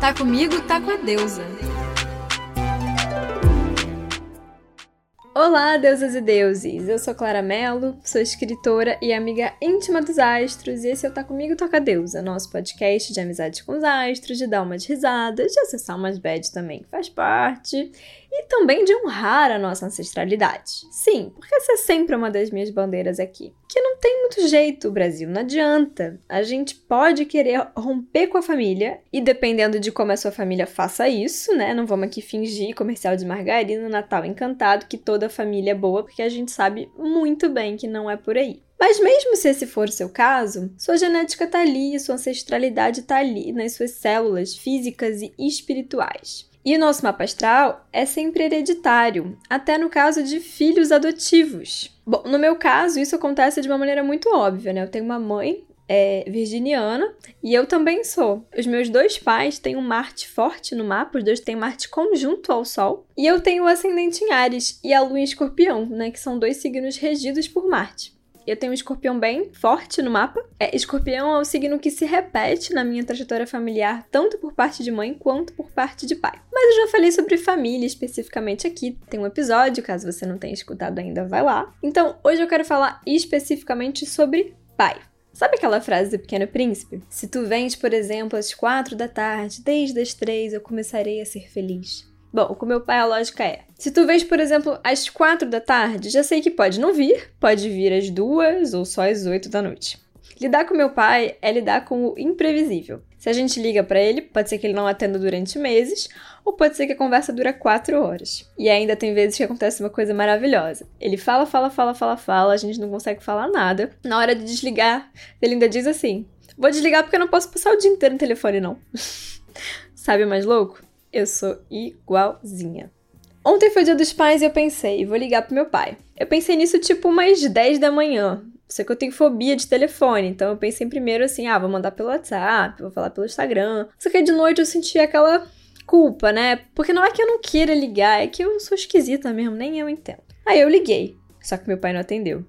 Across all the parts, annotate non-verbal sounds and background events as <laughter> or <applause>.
Tá comigo, tá com a deusa. Olá, deusas e deuses! Eu sou Clara Mello, sou escritora e amiga íntima dos astros, e esse é o Tá Comigo Toca Deusa, nosso podcast de amizade com os astros, de dar umas risadas, de acessar umas bad também, que faz parte, e também de honrar a nossa ancestralidade. Sim, porque essa é sempre uma das minhas bandeiras aqui. Que não tem muito jeito, Brasil, não adianta. A gente pode querer romper com a família, e dependendo de como a sua família faça isso, né? Não vamos aqui fingir comercial de margarina, Natal encantado, que toda família é boa, porque a gente sabe muito bem que não é por aí. Mas mesmo se esse for o seu caso, sua genética tá ali, sua ancestralidade tá ali nas suas células físicas e espirituais. E o nosso mapa astral é sempre hereditário, até no caso de filhos adotivos. Bom, no meu caso, isso acontece de uma maneira muito óbvia, né? Eu tenho uma mãe é, virginiana e eu também sou. Os meus dois pais têm um Marte forte no mapa, os dois têm Marte conjunto ao Sol. E eu tenho o ascendente em Ares e a Lua em Escorpião, né? Que são dois signos regidos por Marte. Eu tenho um escorpião bem forte no mapa. É, escorpião é o signo que se repete na minha trajetória familiar, tanto por parte de mãe quanto por parte de pai. Mas eu já falei sobre família especificamente aqui. Tem um episódio, caso você não tenha escutado ainda, vai lá. Então, hoje eu quero falar especificamente sobre pai. Sabe aquela frase do Pequeno Príncipe? Se tu vens, por exemplo, às quatro da tarde, desde as três eu começarei a ser feliz. Bom, com meu pai a lógica é: se tu vês, por exemplo, às quatro da tarde, já sei que pode não vir, pode vir às duas ou só às oito da noite. Lidar com meu pai é lidar com o imprevisível. Se a gente liga para ele, pode ser que ele não atenda durante meses, ou pode ser que a conversa dura quatro horas. E ainda tem vezes que acontece uma coisa maravilhosa. Ele fala, fala, fala, fala, fala, a gente não consegue falar nada. Na hora de desligar, ele ainda diz assim: Vou desligar porque eu não posso passar o dia inteiro no telefone, não. <laughs> Sabe mais louco? Eu sou igualzinha. Ontem foi dia dos pais e eu pensei, vou ligar pro meu pai. Eu pensei nisso tipo umas 10 da manhã. Sei que eu tenho fobia de telefone, então eu pensei primeiro assim, ah, vou mandar pelo WhatsApp, vou falar pelo Instagram. Só que de noite eu senti aquela culpa, né? Porque não é que eu não queira ligar, é que eu sou esquisita mesmo, nem eu entendo. Aí eu liguei, só que meu pai não atendeu.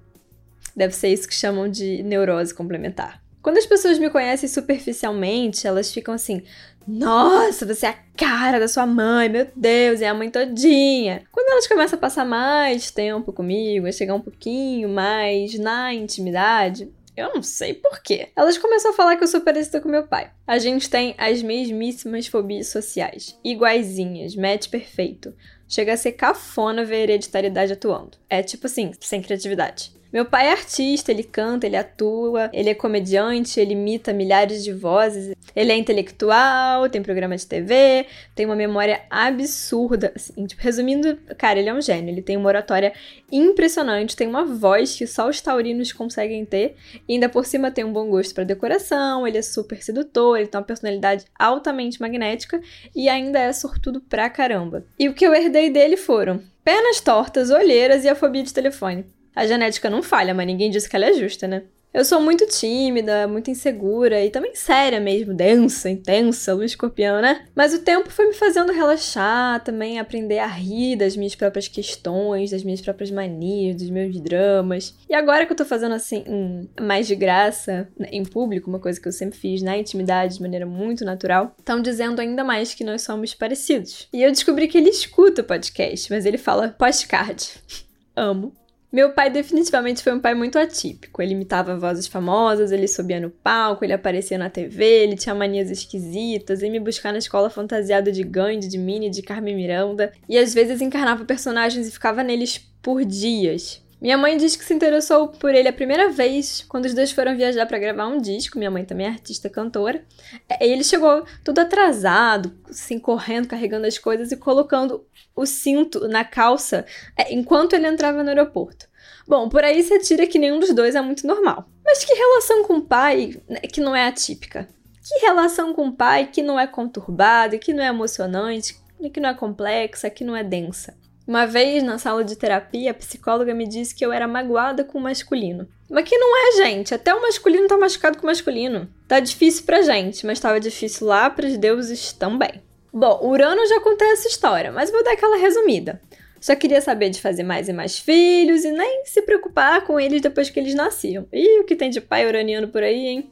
Deve ser isso que chamam de neurose complementar. Quando as pessoas me conhecem superficialmente, elas ficam assim: Nossa, você é a cara da sua mãe, meu Deus, é a mãe todinha. Quando elas começam a passar mais tempo comigo, a chegar um pouquinho mais na intimidade, eu não sei porquê. Elas começam a falar que eu sou parecida com meu pai. A gente tem as mesmíssimas fobias sociais. Iguaizinhas, match perfeito. Chega a ser cafona ver a hereditariedade atuando. É tipo assim, sem criatividade. Meu pai é artista, ele canta, ele atua, ele é comediante, ele imita milhares de vozes, ele é intelectual, tem programa de TV, tem uma memória absurda. Assim, tipo, resumindo, cara, ele é um gênio, ele tem uma oratória impressionante, tem uma voz que só os taurinos conseguem ter, e ainda por cima tem um bom gosto para decoração, ele é super sedutor, ele tem uma personalidade altamente magnética e ainda é sortudo pra caramba. E o que eu herdei dele foram pernas tortas, olheiras e a fobia de telefone. A genética não falha, mas ninguém disse que ela é justa, né? Eu sou muito tímida, muito insegura e também séria mesmo, densa, intensa, lua escorpião, né? Mas o tempo foi me fazendo relaxar, também aprender a rir das minhas próprias questões, das minhas próprias manias, dos meus dramas. E agora que eu tô fazendo assim, hum, mais de graça, né, em público, uma coisa que eu sempre fiz na intimidade de maneira muito natural, estão dizendo ainda mais que nós somos parecidos. E eu descobri que ele escuta o podcast, mas ele fala postcard. <laughs> Amo. Meu pai definitivamente foi um pai muito atípico. Ele imitava vozes famosas, ele subia no palco, ele aparecia na TV, ele tinha manias esquisitas, ia me buscar na escola fantasiado de Gandhi, de Minnie, de Carmen Miranda, e às vezes encarnava personagens e ficava neles por dias. Minha mãe diz que se interessou por ele a primeira vez quando os dois foram viajar para gravar um disco. Minha mãe também é artista cantora. É, e ele chegou todo atrasado, assim, correndo, carregando as coisas e colocando o cinto na calça é, enquanto ele entrava no aeroporto. Bom, por aí você tira que nenhum dos dois é muito normal. Mas que relação com o pai né, que não é atípica? Que relação com o pai que não é conturbada, que não é emocionante, que não é complexa, que não é densa? Uma vez, na sala de terapia, a psicóloga me disse que eu era magoada com o masculino. Mas que não é, gente. Até o masculino tá machucado com o masculino. Tá difícil pra gente, mas tava difícil lá pros deuses também. Bom, Urano já contei essa história, mas vou dar aquela resumida. Só queria saber de fazer mais e mais filhos e nem se preocupar com eles depois que eles nasciam. E o que tem de pai uraniano por aí, hein?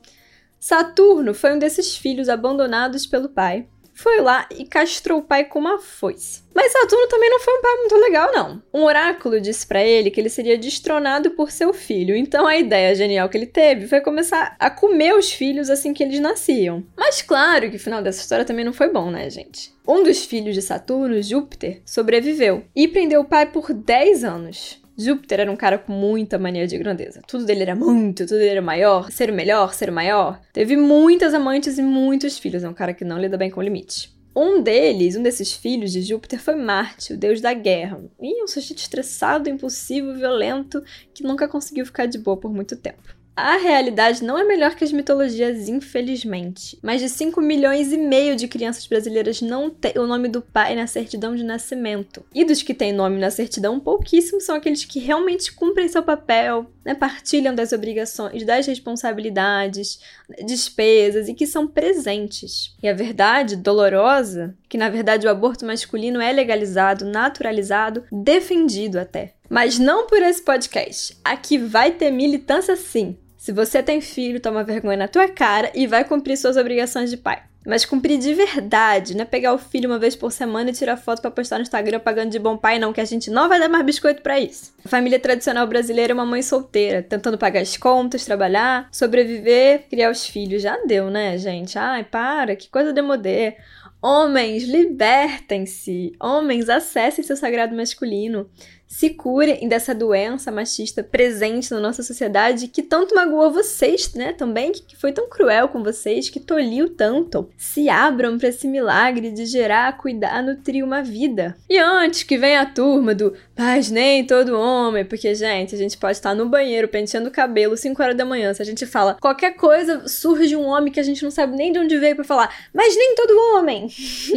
Saturno foi um desses filhos abandonados pelo pai foi lá e castrou o pai com uma foice. Mas Saturno também não foi um pai muito legal, não. Um oráculo disse para ele que ele seria destronado por seu filho, então a ideia genial que ele teve foi começar a comer os filhos assim que eles nasciam. Mas claro que o final dessa história também não foi bom, né, gente? Um dos filhos de Saturno, Júpiter, sobreviveu e prendeu o pai por 10 anos. Júpiter era um cara com muita mania de grandeza. Tudo dele era muito, tudo dele era maior, ser o melhor, ser o maior. Teve muitas amantes e muitos filhos. É um cara que não lida bem com limite. Um deles, um desses filhos de Júpiter, foi Marte, o deus da guerra. E um sujeito estressado, impulsivo, violento, que nunca conseguiu ficar de boa por muito tempo. A realidade não é melhor que as mitologias, infelizmente. Mais de 5 milhões e meio de crianças brasileiras não têm o nome do pai na certidão de nascimento. E dos que têm nome na certidão, pouquíssimos são aqueles que realmente cumprem seu papel, né, partilham das obrigações, das responsabilidades, despesas e que são presentes. E a verdade dolorosa, que na verdade o aborto masculino é legalizado, naturalizado, defendido até. Mas não por esse podcast. Aqui vai ter militância sim. Se você tem filho, toma vergonha na tua cara e vai cumprir suas obrigações de pai. Mas cumprir de verdade, não é pegar o filho uma vez por semana e tirar foto para postar no Instagram pagando de bom pai, não, que a gente não vai dar mais biscoito para isso. A família tradicional brasileira é uma mãe solteira, tentando pagar as contas, trabalhar, sobreviver, criar os filhos. Já deu, né, gente? Ai, para, que coisa demodê. Homens, libertem-se! Homens, acessem seu sagrado masculino se curem dessa doença machista presente na nossa sociedade que tanto magoou vocês, né? Também que foi tão cruel com vocês, que tolhiu tanto. Se abram para esse milagre de gerar, cuidar, nutrir uma vida. E antes que venha a turma do mas nem todo homem, porque, gente, a gente pode estar no banheiro penteando o cabelo 5 horas da manhã. Se a gente fala qualquer coisa, surge um homem que a gente não sabe nem de onde veio para falar, mas nem todo homem.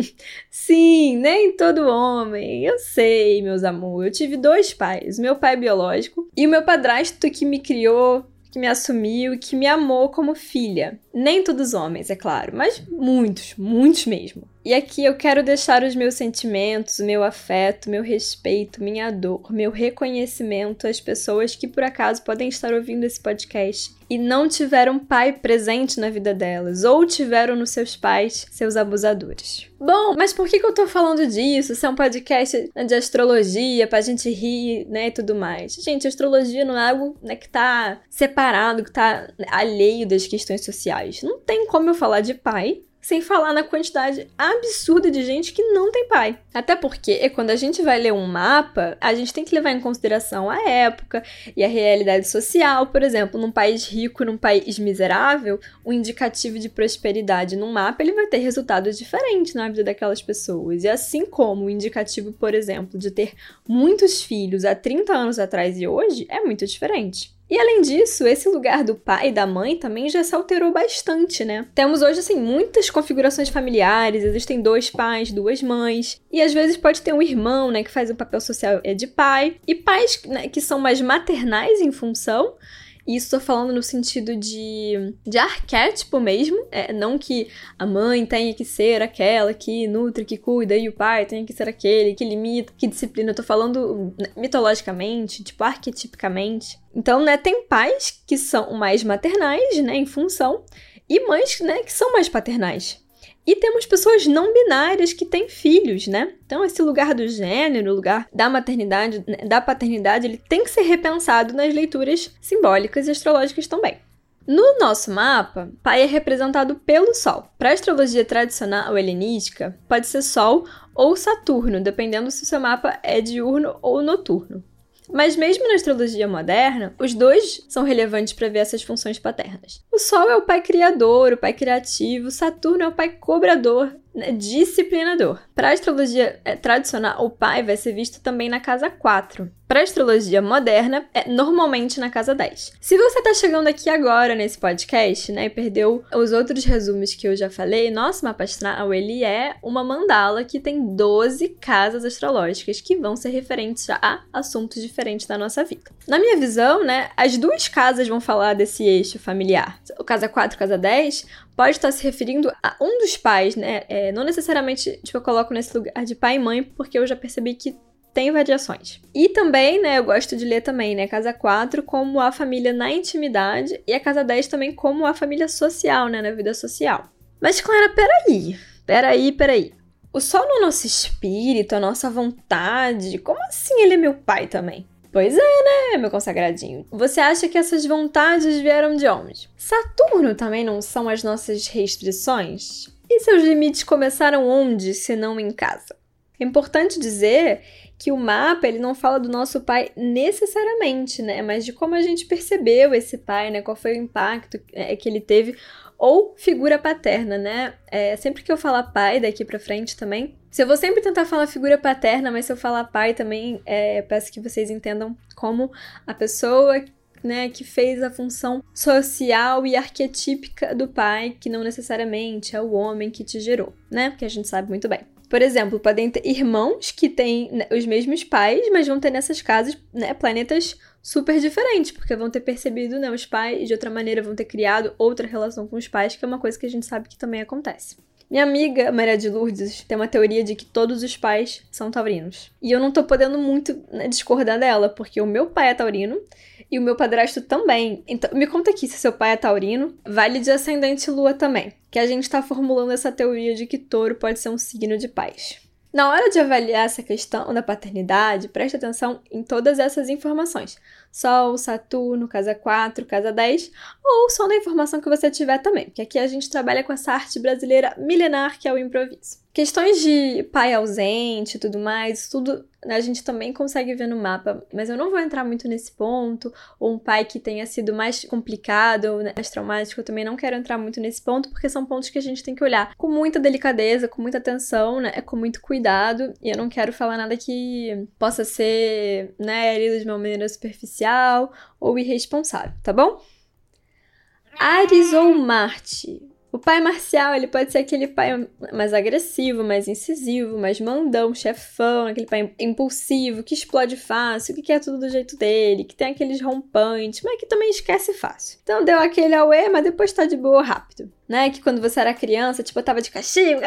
<laughs> Sim, nem todo homem. Eu sei, meus amores. Eu tive dois pais, meu pai biológico e o meu padrasto que me criou, que me assumiu e que me amou como filha. Nem todos homens, é claro, mas muitos, muitos mesmo. E aqui eu quero deixar os meus sentimentos, o meu afeto, meu respeito, minha dor, meu reconhecimento às pessoas que por acaso podem estar ouvindo esse podcast e não tiveram pai presente na vida delas, ou tiveram nos seus pais seus abusadores. Bom, mas por que, que eu tô falando disso? Isso é um podcast de astrologia, pra gente rir, né, e tudo mais. Gente, astrologia não é algo né, que tá separado, que tá alheio das questões sociais. Não tem como eu falar de pai sem falar na quantidade absurda de gente que não tem pai. Até porque quando a gente vai ler um mapa, a gente tem que levar em consideração a época e a realidade social. Por exemplo, num país rico, num país miserável, o indicativo de prosperidade num mapa ele vai ter resultados diferentes na vida daquelas pessoas. E assim como o indicativo, por exemplo, de ter muitos filhos há 30 anos atrás e hoje é muito diferente. E além disso, esse lugar do pai e da mãe também já se alterou bastante, né? Temos hoje, assim, muitas configurações familiares, existem dois pais, duas mães, e às vezes pode ter um irmão, né, que faz o papel social é de pai, e pais né, que são mais maternais em função, isso tô falando no sentido de, de arquétipo mesmo. É, não que a mãe tenha que ser aquela que nutre, que cuida, e o pai tenha que ser aquele que limita, que disciplina. Eu tô falando né, mitologicamente, tipo, arquetipicamente. Então, né, tem pais que são mais maternais, né, em função, e mães, né, que são mais paternais. E temos pessoas não binárias que têm filhos, né? Então, esse lugar do gênero, o lugar da maternidade, né, da paternidade, ele tem que ser repensado nas leituras simbólicas e astrológicas também. No nosso mapa, pai é representado pelo Sol. Para a astrologia tradicional helenística, pode ser Sol ou Saturno, dependendo se o seu mapa é diurno ou noturno. Mas mesmo na astrologia moderna, os dois são relevantes para ver essas funções paternas. O Sol é o pai criador, o pai criativo, Saturno é o pai cobrador, disciplinador. Para a astrologia é, tradicional, o pai vai ser visto também na casa 4. Para a astrologia moderna, é normalmente na casa 10. Se você está chegando aqui agora nesse podcast, né, e perdeu os outros resumos que eu já falei, nosso mapa astral, ele é uma mandala que tem 12 casas astrológicas que vão ser referentes a assuntos diferentes da nossa vida. Na minha visão, né, as duas casas vão falar desse eixo familiar. O casa 4 e casa 10 pode estar se referindo a um dos pais, né? É, não necessariamente, tipo, eu coloco nesse lugar de pai e mãe, porque eu já percebi que tem variações. E também, né, eu gosto de ler também, né, casa 4 como a família na intimidade e a casa 10 também como a família social, né, na vida social. Mas, Clara, peraí. peraí, peraí. O sol no nosso espírito, a nossa vontade, como assim ele é meu pai também? Pois é, né, meu consagradinho? Você acha que essas vontades vieram de onde? Saturno também não são as nossas restrições? E seus limites começaram onde, se não em casa? É importante dizer que o mapa ele não fala do nosso pai necessariamente, né? Mas de como a gente percebeu esse pai, né? Qual foi o impacto é, que ele teve ou figura paterna, né? É, sempre que eu falar pai daqui para frente também, se eu vou sempre tentar falar figura paterna, mas se eu falar pai também, é, peço que vocês entendam como a pessoa né, que fez a função social e arquetípica do pai, que não necessariamente é o homem que te gerou, né? Porque a gente sabe muito bem. Por exemplo, podem ter irmãos que têm né, os mesmos pais, mas vão ter nessas casas né, planetas super diferentes, porque vão ter percebido né, os pais de outra maneira, vão ter criado outra relação com os pais, que é uma coisa que a gente sabe que também acontece. Minha amiga Maria de Lourdes tem uma teoria de que todos os pais são taurinos. E eu não tô podendo muito né, discordar dela, porque o meu pai é taurino e o meu padrasto também. Então, me conta aqui se seu pai é taurino, vale de ascendente lua também, que a gente está formulando essa teoria de que touro pode ser um signo de paz. Na hora de avaliar essa questão da paternidade, preste atenção em todas essas informações. Sol, Saturno, casa 4, casa 10, ou só na informação que você tiver também, porque aqui a gente trabalha com essa arte brasileira milenar que é o improviso. Questões de pai ausente e tudo mais, tudo a gente também consegue ver no mapa, mas eu não vou entrar muito nesse ponto, ou um pai que tenha sido mais complicado ou mais traumático, eu também não quero entrar muito nesse ponto, porque são pontos que a gente tem que olhar com muita delicadeza, com muita atenção, né, com muito cuidado, e eu não quero falar nada que possa ser, né, lido de uma maneira superficial ou irresponsável, tá bom? Ares ou Marte? O pai marcial, ele pode ser aquele pai mais agressivo, mais incisivo, mais mandão, chefão, aquele pai impulsivo, que explode fácil, que quer tudo do jeito dele, que tem aqueles rompantes, mas que também esquece fácil. Então deu aquele auê, mas depois tá de boa rápido, né? Que quando você era criança, tipo, tava de castigo,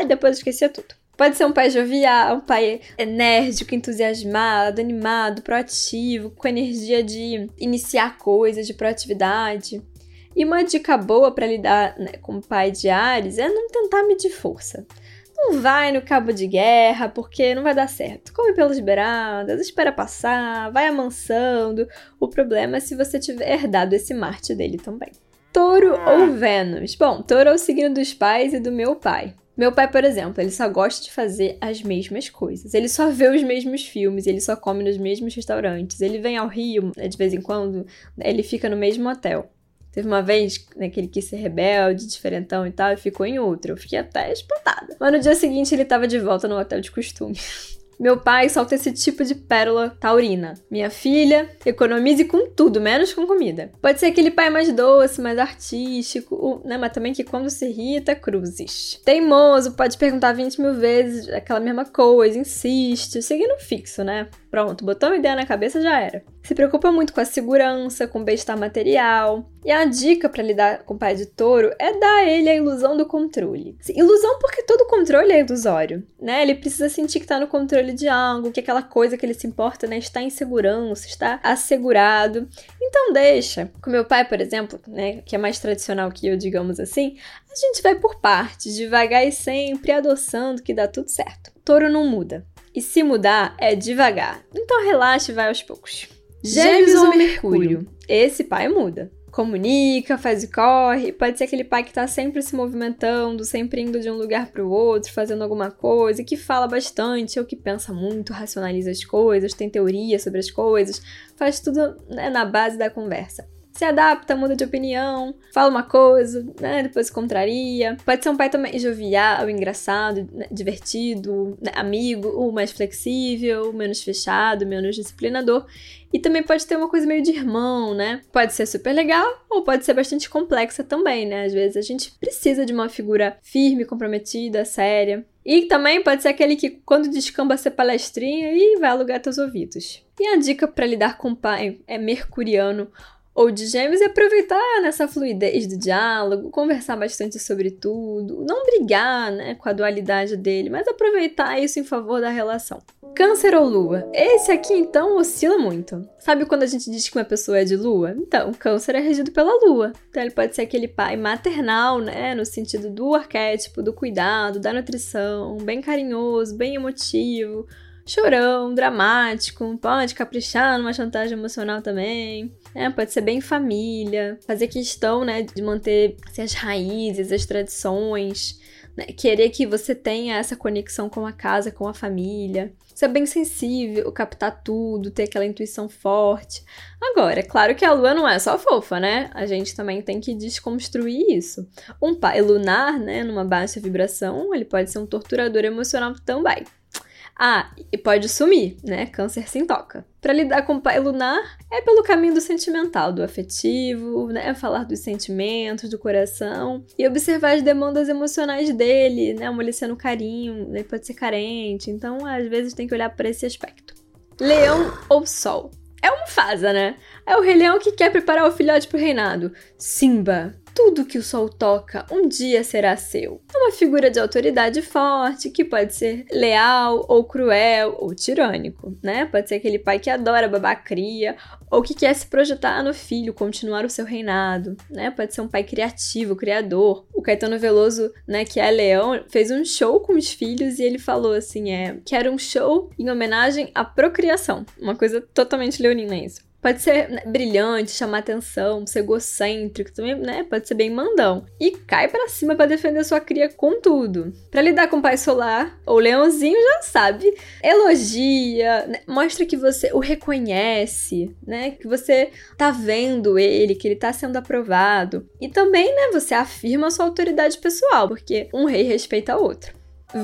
e depois esquecia tudo. Pode ser um pai jovial, um pai enérgico, entusiasmado, animado, proativo, com energia de iniciar coisas, de proatividade. E uma dica boa para lidar né, com o pai de Ares é não tentar medir força. Não vai no cabo de guerra, porque não vai dar certo. Come pelas beiradas, espera passar, vai amansando. O problema é se você tiver herdado esse Marte dele também. Touro ah. ou Vênus? Bom, Touro é o signo dos pais e do meu pai. Meu pai, por exemplo, ele só gosta de fazer as mesmas coisas. Ele só vê os mesmos filmes, ele só come nos mesmos restaurantes. Ele vem ao Rio né, de vez em quando, ele fica no mesmo hotel. Teve uma vez né, que ele quis ser rebelde, diferentão e tal, e ficou em outra. Eu fiquei até espantada. Mas no dia seguinte ele tava de volta no hotel de costume. <laughs> Meu pai solta esse tipo de pérola taurina. Minha filha, economize com tudo, menos com comida. Pode ser aquele pai mais doce, mais artístico, né? Mas também que quando se irrita, cruzes. Teimoso, pode perguntar 20 mil vezes aquela mesma coisa, insiste, seguindo fixo, né? Pronto, botou uma ideia na cabeça já era. Se preocupa muito com a segurança, com o bem-estar material. E a dica para lidar com o pai de touro é dar a ele a ilusão do controle. Ilusão porque todo controle é ilusório, né? Ele precisa sentir que está no controle de algo, que aquela coisa que ele se importa, né, está em segurança, está assegurado. Então deixa. Com meu pai, por exemplo, né, que é mais tradicional que eu, digamos assim, a gente vai por partes, devagar e sempre adoçando que dá tudo certo. Touro não muda. E se mudar, é devagar. Então relaxe e vai aos poucos. Gêmeos ou Mercúrio? Esse pai muda. Comunica, faz e corre. Pode ser aquele pai que tá sempre se movimentando, sempre indo de um lugar para o outro, fazendo alguma coisa, que fala bastante, ou que pensa muito, racionaliza as coisas, tem teoria sobre as coisas, faz tudo né, na base da conversa se adapta, muda de opinião, fala uma coisa, né, depois contraria. Pode ser um pai também jovial, engraçado, né, divertido, né, amigo, ou mais flexível, menos fechado, menos disciplinador. E também pode ter uma coisa meio de irmão, né? Pode ser super legal ou pode ser bastante complexa também, né? Às vezes a gente precisa de uma figura firme, comprometida, séria. E também pode ser aquele que, quando descamba ser palestrinha, e vai alugar teus ouvidos. E a dica para lidar com o pai é mercuriano ou de gêmeos e aproveitar nessa fluidez do diálogo, conversar bastante sobre tudo, não brigar né, com a dualidade dele, mas aproveitar isso em favor da relação. Câncer ou lua? Esse aqui então oscila muito. Sabe quando a gente diz que uma pessoa é de lua? Então, câncer é regido pela lua. Então ele pode ser aquele pai maternal, né, no sentido do arquétipo, do cuidado, da nutrição, bem carinhoso, bem emotivo, chorão, dramático, pode caprichar numa chantagem emocional também. É, pode ser bem família, fazer questão, né, de manter assim, as raízes, as tradições, né, querer que você tenha essa conexão com a casa, com a família. Ser bem sensível, captar tudo, ter aquela intuição forte. Agora, é claro que a lua não é só fofa, né? A gente também tem que desconstruir isso. Um pai lunar, né, numa baixa vibração, ele pode ser um torturador emocional também. Ah, e pode sumir, né? Câncer se toca. Para lidar com o pai lunar é pelo caminho do sentimental, do afetivo, né? Falar dos sentimentos, do coração e observar as demandas emocionais dele, né? Amolecendo carinho, né? Pode ser carente, então às vezes tem que olhar para esse aspecto. Leão ou Sol? É uma fase, né? É o rei leão que quer preparar o filhote pro reinado. Simba, tudo que o sol toca um dia será seu. É uma figura de autoridade forte que pode ser leal ou cruel ou tirânico, né? Pode ser aquele pai que adora babar cria ou que quer se projetar no filho, continuar o seu reinado, né? Pode ser um pai criativo, criador. O Caetano Veloso, né, que é leão, fez um show com os filhos e ele falou assim, é, quero um show em homenagem à procriação. Uma coisa totalmente leonina isso. Pode ser né, brilhante, chamar atenção, ser egocêntrico, também, né? Pode ser bem mandão. E cai para cima para defender sua cria com tudo. Para lidar com o pai solar, o leãozinho já sabe. Elogia, né? mostra que você o reconhece, né? Que você tá vendo ele, que ele tá sendo aprovado. E também, né, você afirma sua autoridade pessoal, porque um rei respeita outro.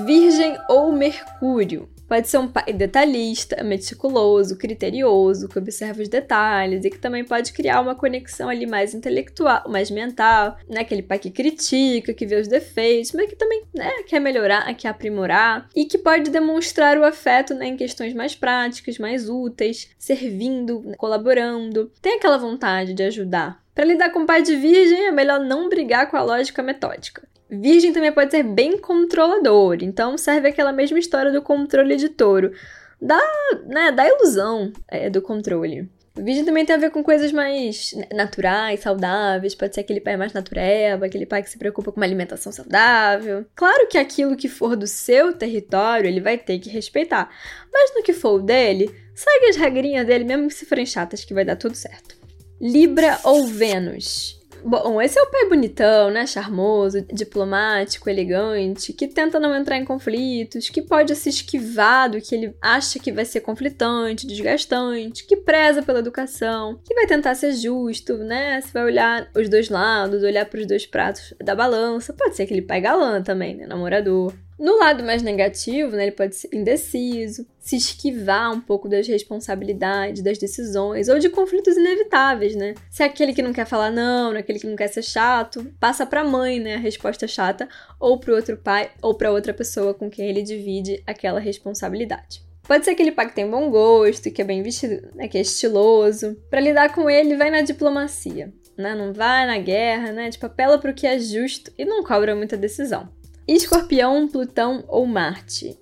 Virgem ou Mercúrio. Pode ser um pai detalhista, meticuloso, criterioso, que observa os detalhes e que também pode criar uma conexão ali mais intelectual, mais mental, né? Aquele pai que critica, que vê os defeitos, mas que também né, quer melhorar, quer aprimorar e que pode demonstrar o afeto né, em questões mais práticas, mais úteis, servindo, né, colaborando. Tem aquela vontade de ajudar. Para lidar com pai de virgem, é melhor não brigar com a lógica metódica. Virgem também pode ser bem controlador, então serve aquela mesma história do controle de touro, da, né, da ilusão é, do controle. Virgem também tem a ver com coisas mais naturais, saudáveis, pode ser aquele pai mais natureba, aquele pai que se preocupa com uma alimentação saudável. Claro que aquilo que for do seu território, ele vai ter que respeitar, mas no que for o dele, segue as regrinhas dele, mesmo que se forem chatas, que vai dar tudo certo. Libra ou Vênus? Bom, esse é o pai bonitão, né? Charmoso, diplomático, elegante, que tenta não entrar em conflitos, que pode se esquivar do que ele acha que vai ser conflitante, desgastante, que preza pela educação, que vai tentar ser justo, né? Se vai olhar os dois lados, olhar para os dois pratos da balança. Pode ser aquele pai galã também, né? Namorador. No lado mais negativo, né, ele pode ser indeciso, se esquivar um pouco das responsabilidades, das decisões ou de conflitos inevitáveis, né? Se é aquele que não quer falar não, é aquele que não quer ser chato, passa para a mãe, né, a resposta chata, ou para outro pai ou para outra pessoa com quem ele divide aquela responsabilidade. Pode ser aquele pai que tem bom gosto, que é bem vestido, né, que é estiloso. Para lidar com ele, vai na diplomacia, né? Não vai na guerra, né? Tipo, apela para o que é justo e não cobra muita decisão. Escorpião, Plutão ou Marte?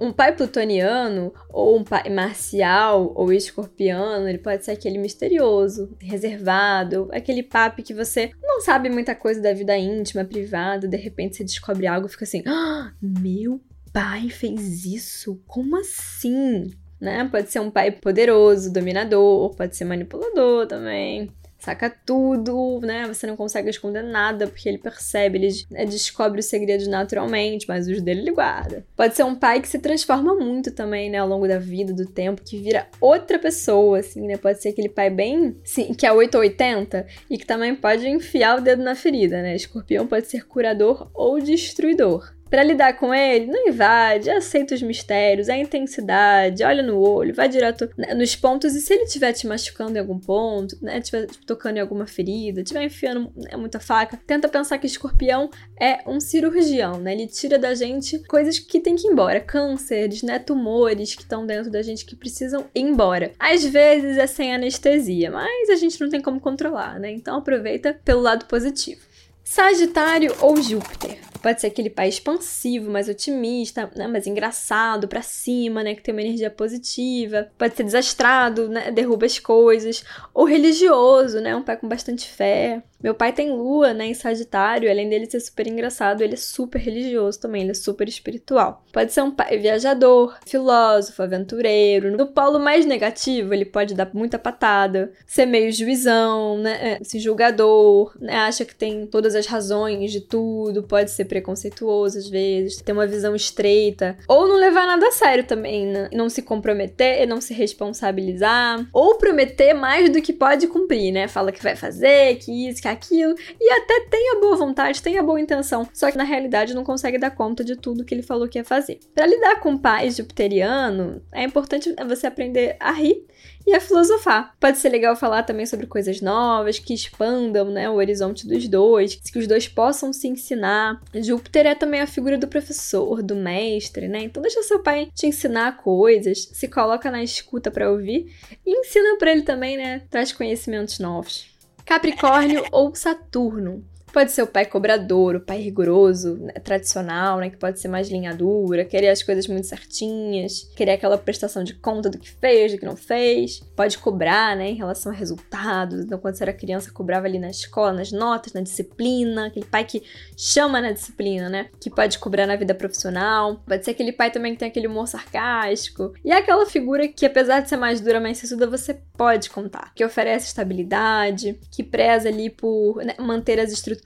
Um pai plutoniano, ou um pai marcial, ou escorpiano, ele pode ser aquele misterioso, reservado, aquele papo que você não sabe muita coisa da vida íntima, privada, de repente você descobre algo e fica assim: ah, meu pai fez isso? Como assim? Né? Pode ser um pai poderoso, dominador, pode ser manipulador também saca tudo, né? Você não consegue esconder nada porque ele percebe, ele né, descobre os segredos naturalmente, mas os dele ele guarda. Pode ser um pai que se transforma muito também, né, ao longo da vida, do tempo, que vira outra pessoa, assim, né? Pode ser aquele pai bem, sim, que é 880 e que também pode enfiar o dedo na ferida, né? Escorpião pode ser curador ou destruidor. Para lidar com ele, não invade, aceita os mistérios, a intensidade, olha no olho, vai direto né, nos pontos e se ele estiver te machucando em algum ponto, né, estiver tocando em alguma ferida, estiver enfiando né, muita faca, tenta pensar que escorpião é um cirurgião, né? Ele tira da gente coisas que tem que ir embora, cânceres, né, tumores que estão dentro da gente que precisam ir embora. Às vezes é sem anestesia, mas a gente não tem como controlar, né? Então aproveita pelo lado positivo. Sagitário ou Júpiter. Pode ser aquele pai expansivo, mais otimista, né, mais engraçado, pra cima, né, que tem uma energia positiva. Pode ser desastrado, né, derruba as coisas. Ou religioso, né, um pai com bastante fé. Meu pai tem lua, né, em Sagitário, além dele ser super engraçado, ele é super religioso também, ele é super espiritual. Pode ser um pai viajador, filósofo, aventureiro. No polo mais negativo, ele pode dar muita patada, ser meio juizão, né, assim, julgador, né, acha que tem todas as razões de tudo, pode ser preconceituoso às vezes, ter uma visão estreita, ou não levar nada a sério também, né? não se comprometer, não se responsabilizar, ou prometer mais do que pode cumprir, né? Fala que vai fazer, que isso, que aquilo, e até tem a boa vontade, tem a boa intenção, só que na realidade não consegue dar conta de tudo que ele falou que ia fazer. Para lidar com o pai jupiteriano, é importante você aprender a rir e a filosofar. Pode ser legal falar também sobre coisas novas, que expandam né, o horizonte dos dois, que os dois possam se ensinar. Júpiter é também a figura do professor, do mestre, né? Então deixa seu pai te ensinar coisas, se coloca na escuta para ouvir e ensina para ele também, né? Traz conhecimentos novos. Capricórnio ou Saturno. Pode ser o pai cobrador, o pai rigoroso, né, tradicional, né, que pode ser mais linha dura, querer as coisas muito certinhas, querer aquela prestação de conta do que fez, do que não fez. Pode cobrar, né, em relação a resultados. Então, quando você era criança, cobrava ali na escola, nas notas, na disciplina, aquele pai que chama na disciplina, né, que pode cobrar na vida profissional. Pode ser aquele pai também que tem aquele humor sarcástico. E é aquela figura que, apesar de ser mais dura, mais sisuda, você pode contar, que oferece estabilidade, que preza ali por né, manter as estruturas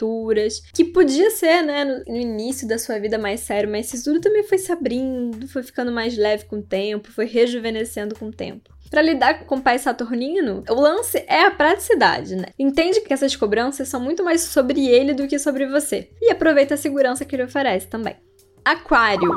que podia ser, né, no, no, início da sua vida mais sério, mas isso tudo também foi se abrindo, foi ficando mais leve com o tempo, foi rejuvenescendo com o tempo. Para lidar com o pai saturnino, o lance é a praticidade, né? Entende que essas cobranças são muito mais sobre ele do que sobre você. E aproveita a segurança que ele oferece também. Aquário.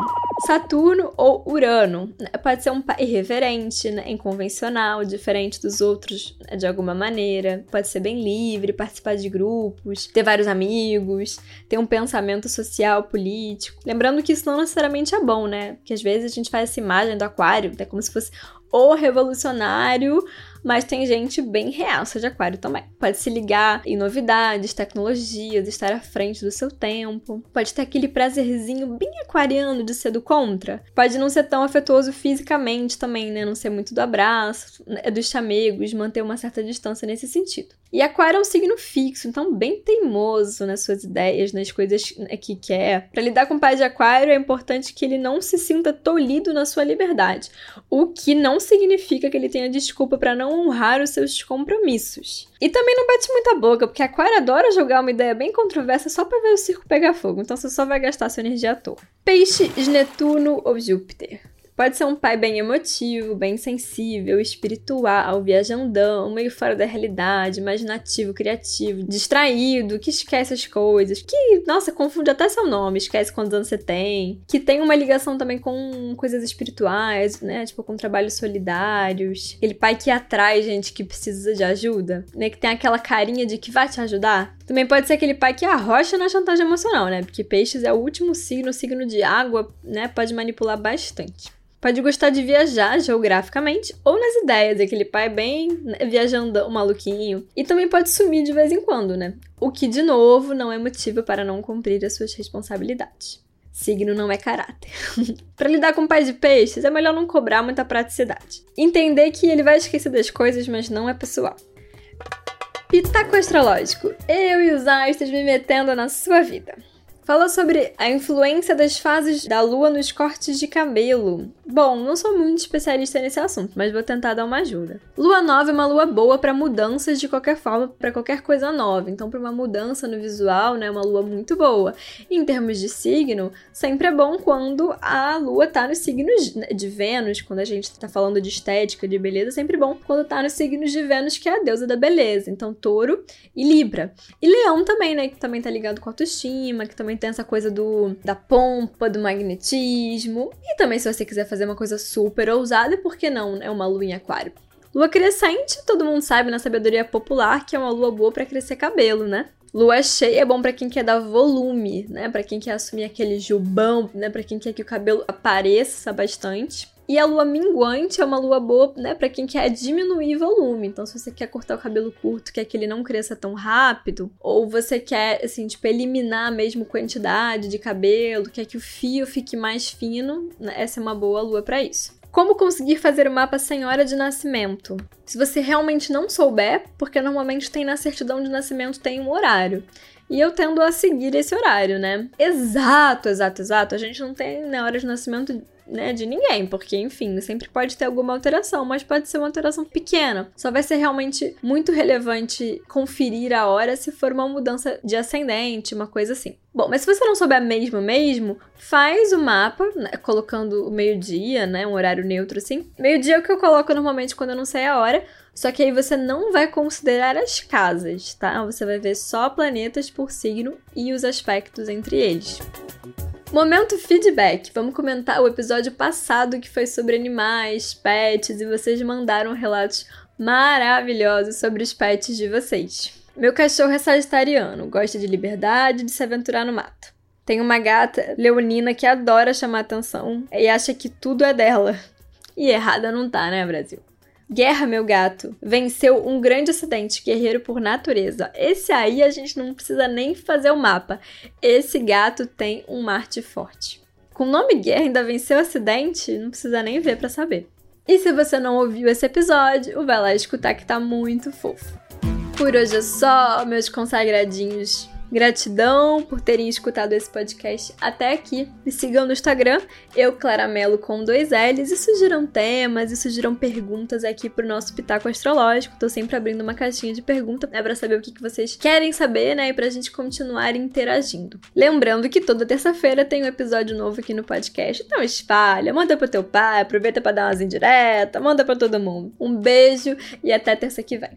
Saturno ou Urano. Pode ser um pai irreverente, né? inconvencional, diferente dos outros né? de alguma maneira. Pode ser bem livre, participar de grupos, ter vários amigos, ter um pensamento social, político. Lembrando que isso não necessariamente é bom, né? Porque às vezes a gente faz essa imagem do aquário, é como se fosse o revolucionário mas tem gente bem reaça de aquário também. Pode se ligar em novidades, tecnologias, estar à frente do seu tempo. Pode ter aquele prazerzinho bem aquariano de ser do contra. Pode não ser tão afetuoso fisicamente também, né? Não ser muito do abraço, é dos chamegos, manter uma certa distância nesse sentido. E Aquário é um signo fixo, então bem teimoso nas suas ideias, nas coisas né, que quer. Para lidar com o pai de Aquário é importante que ele não se sinta tolhido na sua liberdade, o que não significa que ele tenha desculpa para não honrar os seus compromissos. E também não bate muita boca, porque Aquário adora jogar uma ideia bem controversa só para ver o circo pegar fogo, então você só vai gastar sua energia à toa. Peixes, Netuno ou Júpiter? Pode ser um pai bem emotivo, bem sensível, espiritual, viajandão, meio fora da realidade, imaginativo, criativo, distraído, que esquece as coisas, que, nossa, confunde até seu nome, esquece quantos anos você tem, que tem uma ligação também com coisas espirituais, né? Tipo, com trabalhos solidários. Aquele pai que atrai gente que precisa de ajuda, né? Que tem aquela carinha de que vai te ajudar. Também pode ser aquele pai que arrocha na chantagem emocional, né? Porque peixes é o último signo, o signo de água, né? Pode manipular bastante. Pode gostar de viajar geograficamente ou nas ideias, aquele pai bem né, viajando, maluquinho. E também pode sumir de vez em quando, né? O que, de novo, não é motivo para não cumprir as suas responsabilidades. Signo não é caráter. <laughs> para lidar com o pai de peixes, é melhor não cobrar muita praticidade. Entender que ele vai esquecer das coisas, mas não é pessoal. Pitaco astrológico. Eu e os astros me metendo na sua vida. Fala sobre a influência das fases da lua nos cortes de cabelo. Bom, não sou muito especialista nesse assunto, mas vou tentar dar uma ajuda. Lua nova é uma lua boa para mudanças de qualquer forma, para qualquer coisa nova. Então, para uma mudança no visual, né, é uma lua muito boa. Em termos de signo, sempre é bom quando a lua tá nos signos de Vênus, quando a gente tá falando de estética, de beleza, sempre bom quando tá nos signos de Vênus, que é a deusa da beleza. Então, Touro e Libra. E Leão também, né, que também tá ligado com autoestima, que também também tem essa coisa do da pompa, do magnetismo. E também se você quiser fazer uma coisa super ousada, por que não, é uma lua em aquário? Lua crescente, todo mundo sabe na sabedoria popular que é uma lua boa para crescer cabelo, né? Lua cheia é bom para quem quer dar volume, né? Para quem quer assumir aquele jubão, né? Para quem quer que o cabelo apareça bastante. E a lua minguante é uma lua boa, né, para quem quer diminuir volume. Então, se você quer cortar o cabelo curto, quer que ele não cresça tão rápido, ou você quer, assim, tipo, eliminar mesmo quantidade de cabelo, quer que o fio fique mais fino, né, essa é uma boa lua para isso. Como conseguir fazer o mapa sem hora de nascimento? Se você realmente não souber, porque normalmente tem na certidão de nascimento tem um horário. E eu tendo a seguir esse horário, né? Exato, exato, exato. A gente não tem na hora de nascimento né, de ninguém, porque, enfim, sempre pode ter alguma alteração, mas pode ser uma alteração pequena. Só vai ser realmente muito relevante conferir a hora se for uma mudança de ascendente, uma coisa assim. Bom, mas se você não souber mesmo mesmo, faz o mapa, né, colocando o meio-dia, né, um horário neutro assim. Meio-dia é o que eu coloco normalmente quando eu não sei a hora, só que aí você não vai considerar as casas, tá? Você vai ver só planetas por signo e os aspectos entre eles. Momento feedback. Vamos comentar o episódio passado que foi sobre animais, pets, e vocês mandaram relatos maravilhosos sobre os pets de vocês. Meu cachorro é sagitariano, gosta de liberdade de se aventurar no mato. Tem uma gata, Leonina, que adora chamar atenção e acha que tudo é dela. E errada não tá, né, Brasil? Guerra, meu gato, venceu um grande acidente, guerreiro por natureza. Esse aí a gente não precisa nem fazer o mapa. Esse gato tem um Marte forte. Com o nome Guerra ainda venceu acidente? Não precisa nem ver para saber. E se você não ouviu esse episódio, vai lá escutar que tá muito fofo. Por hoje é só, meus consagradinhos. Gratidão por terem escutado esse podcast até aqui. Me sigam no Instagram, eu Claramelo com dois L's e sugiram temas e sugiram perguntas aqui pro nosso Pitaco Astrológico. Tô sempre abrindo uma caixinha de pergunta né, pra saber o que, que vocês querem saber, né? E pra gente continuar interagindo. Lembrando que toda terça-feira tem um episódio novo aqui no podcast. Então espalha, manda pro teu pai, aproveita para dar umas indiretas, manda para todo mundo. Um beijo e até terça que vem.